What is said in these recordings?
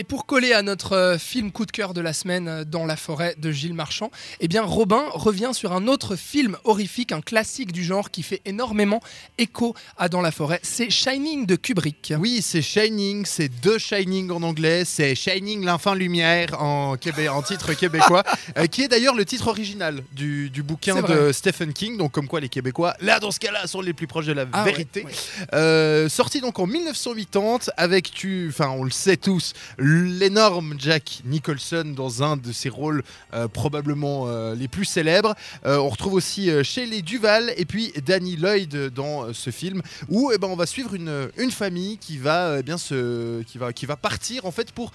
Et pour coller à notre euh, film coup de cœur de la semaine euh, dans la forêt de Gilles Marchand, eh bien Robin revient sur un autre film horrifique, un classique du genre qui fait énormément écho à Dans la forêt. C'est Shining de Kubrick. Oui, c'est Shining, c'est The Shining en anglais, c'est Shining l'enfant lumière en, québé- en titre québécois, euh, qui est d'ailleurs le titre original du, du bouquin de. Stephen King. Donc comme quoi les Québécois, là dans ce cas-là, sont les plus proches de la Ah vérité. ouais. Euh, sorti donc en 1980 avec tu, enfin on le sait tous, l'énorme Jack Nicholson dans un de ses rôles euh, probablement euh, les plus célèbres. Euh, on retrouve aussi Shelley Duval et puis Danny Lloyd dans ce film où eh ben, on va suivre une, une famille qui va euh, bien se, qui va, qui va partir en fait pour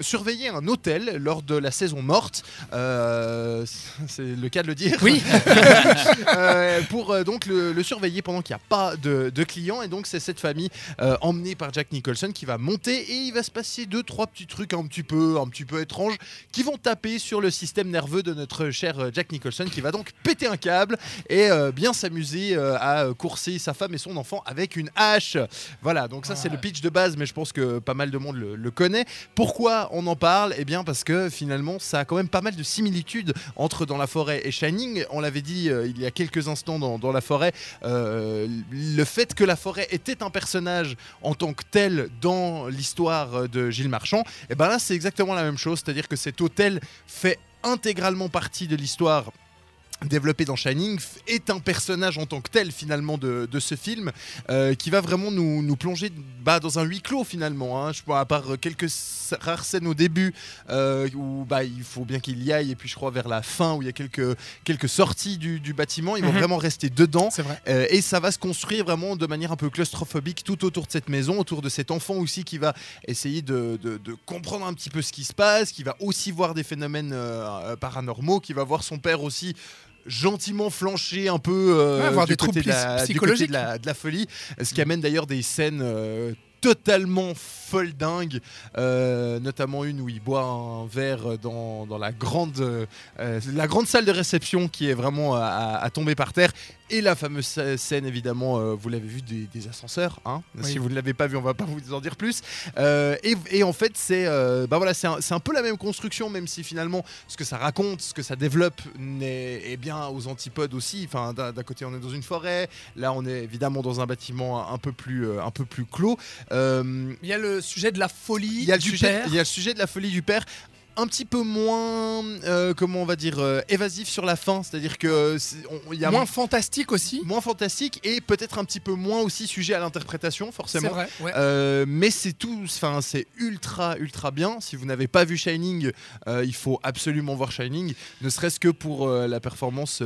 surveiller un hôtel lors de la saison morte. C'est le cas de le dire. Oui, pour donc le, le surveiller pendant qu'il n'y a pas de, de clients et donc c'est cette famille emmenée par Jack Nicholson qui va monter et il va se passer deux trois petits trucs un petit peu un petit peu étranges qui vont taper sur le système nerveux de notre cher euh, Jack Nicholson qui va donc péter un câble et euh, bien s'amuser euh, à courser sa femme et son enfant avec une hache. Voilà donc ça c'est le pitch de base mais je pense que pas mal de monde le, le connaît. Pourquoi on en parle? Eh bien parce que finalement ça a quand même pas mal de similitudes entre Dans la forêt et Shining. On l'avait dit euh, il y a quelques instants dans, dans la forêt, le fait que la forêt était un personnage en tant que tel dans l'histoire de Marchand, et ben là c'est exactement la même chose, c'est-à-dire que cet hôtel fait intégralement partie de l'histoire développé dans Shining est un personnage en tant que tel finalement de, de ce film euh, qui va vraiment nous, nous plonger bah, dans un huis clos finalement hein. je crois à part quelques rares scènes au début euh, où bah, il faut bien qu'il y aille et puis je crois vers la fin où il y a quelques, quelques sorties du, du bâtiment ils vont Mhm. vraiment rester dedans vrai. euh, et ça va se construire vraiment de manière un peu claustrophobique tout autour de cette maison, autour de cet enfant aussi qui va essayer de, de- de comprendre un petit peu ce qui se passe, qui va aussi voir des phénomènes paranormaux, qui va voir son père aussi gentiment flancher un peu euh, Ouais, avoir du des côté troubles de la, du côté psychologiques. de la, de la folie, ce qui amène d'ailleurs des scènes euh, totalement folle dingue, euh, notamment une où il boit un verre dans, dans la, grande, euh, la grande salle de réception qui est vraiment à, tomber par terre. Et la fameuse sc- scène, évidemment, euh, vous l'avez vu, des, des ascenseurs. hein. Oui. Si vous ne l'avez pas vu, on va pas vous en dire plus. Et, et en fait, c'est bah voilà, c'est un, un peu la même construction, même si finalement, ce que ça raconte, ce que ça développe, est bien aux antipodes aussi. Enfin, d'un côté, on est dans une forêt. Là, on est évidemment dans un bâtiment un peu plus, un peu plus clos. Euh, Il y a le sujet de la folie il y, a le du sujet, père. il y a le sujet de la folie du père. Un petit peu moins, euh, comment on va dire, euh, évasif sur la fin. C'est-à-dire que il y a Moins fantastique aussi. moins fantastique et peut-être un petit peu moins aussi sujet à l'interprétation, forcément. vrai. ouais. Euh, mais c'est tout, enfin c'est ultra ultra bien. Si vous n'avez pas vu Shining, il faut absolument voir Shining, ne serait-ce que pour la performance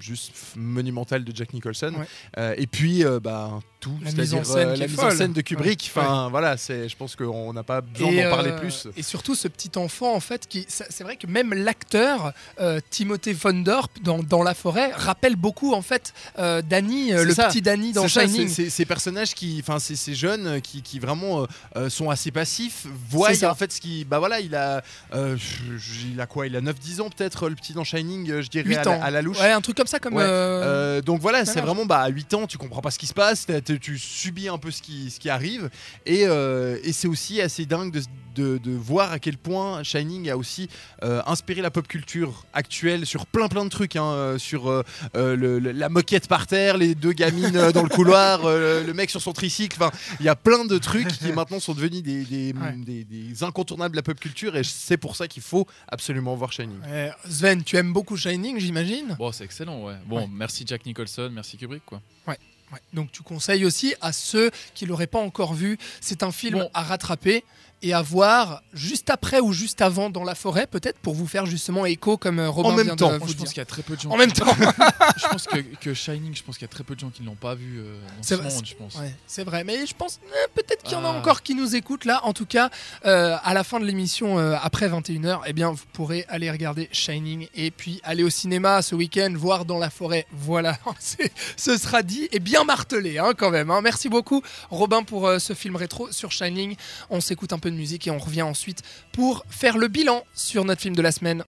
juste monumentale de Jack Nicholson. Ouais. Et puis bah, tout, La mise en scène euh, la mise en scène de Kubrick. Ouais. Enfin voilà, c'est, je pense qu'on n'a pas besoin d'en parler euh, plus. Et surtout ce petit enfant en fait qui c'est vrai que même l'acteur euh, Timothée Von Dorp dans, dans la forêt rappelle beaucoup en fait Danny le ça. petit Danny dans Shining. ces personnages qui, enfin, ces jeunes qui, qui vraiment sont assez passifs, voient en fait ce qui, bah voilà, il a, il a quoi, il a 9-10 ans peut-être le petit dans Shining, je dirais 8 à la, ans. à la louche. Ouais, un truc comme ça comme Ouais. euh, Euh, donc voilà, c'est vraiment bah, à 8 ans, tu comprends pas ce qui se passe, tu subis un peu ce qui, ce qui arrive, et, euh, et c'est aussi assez dingue de, de- de voir à quel point Shining a aussi euh, inspiré la pop culture actuelle sur plein plein de trucs, hein, euh, sur euh, le- le- la moquette par terre, les deux gamines dans le couloir, euh, le mec sur son tricycle, enfin il y a plein de trucs qui maintenant sont devenus des, des- Ouais. des- des incontournables de la pop culture, et c'est pour ça qu'il faut absolument voir Shining. Sven, tu aimes beaucoup Shining, j'imagine? Bon, c'est excellent, ouais. Bon, Ouais. merci Jack Nicholson, merci Kubrick, quoi. Ouais. Donc tu conseilles aussi à ceux qui l'auraient pas encore vu. C'est un film Bon. à rattraper et à voir juste après ou juste avant dans la forêt, peut-être pour vous faire justement écho comme euh, Robin En même vient temps. de Moi, vous je pense qu'il y a très peu de gens. En même temps. je pense que, que Shining, je pense qu'il y a très peu de gens qui ne l'ont pas vu euh, dans ce vrai, monde, je pense. Ouais, c'est vrai, mais je pense euh, peut-être qu'il y en a Ah. encore qui nous écoutent là. En tout cas, euh, à la fin de l'émission, euh, après 21h, eh bien, vous pourrez aller regarder Shining et puis aller au cinéma ce week-end, voir dans la forêt. Voilà, ce sera dit et martelé hein, quand même. hein. Merci beaucoup, Robin, pour euh, ce film rétro sur Shining. On s'écoute un peu de musique et on revient ensuite pour faire le bilan sur notre film de la semaine.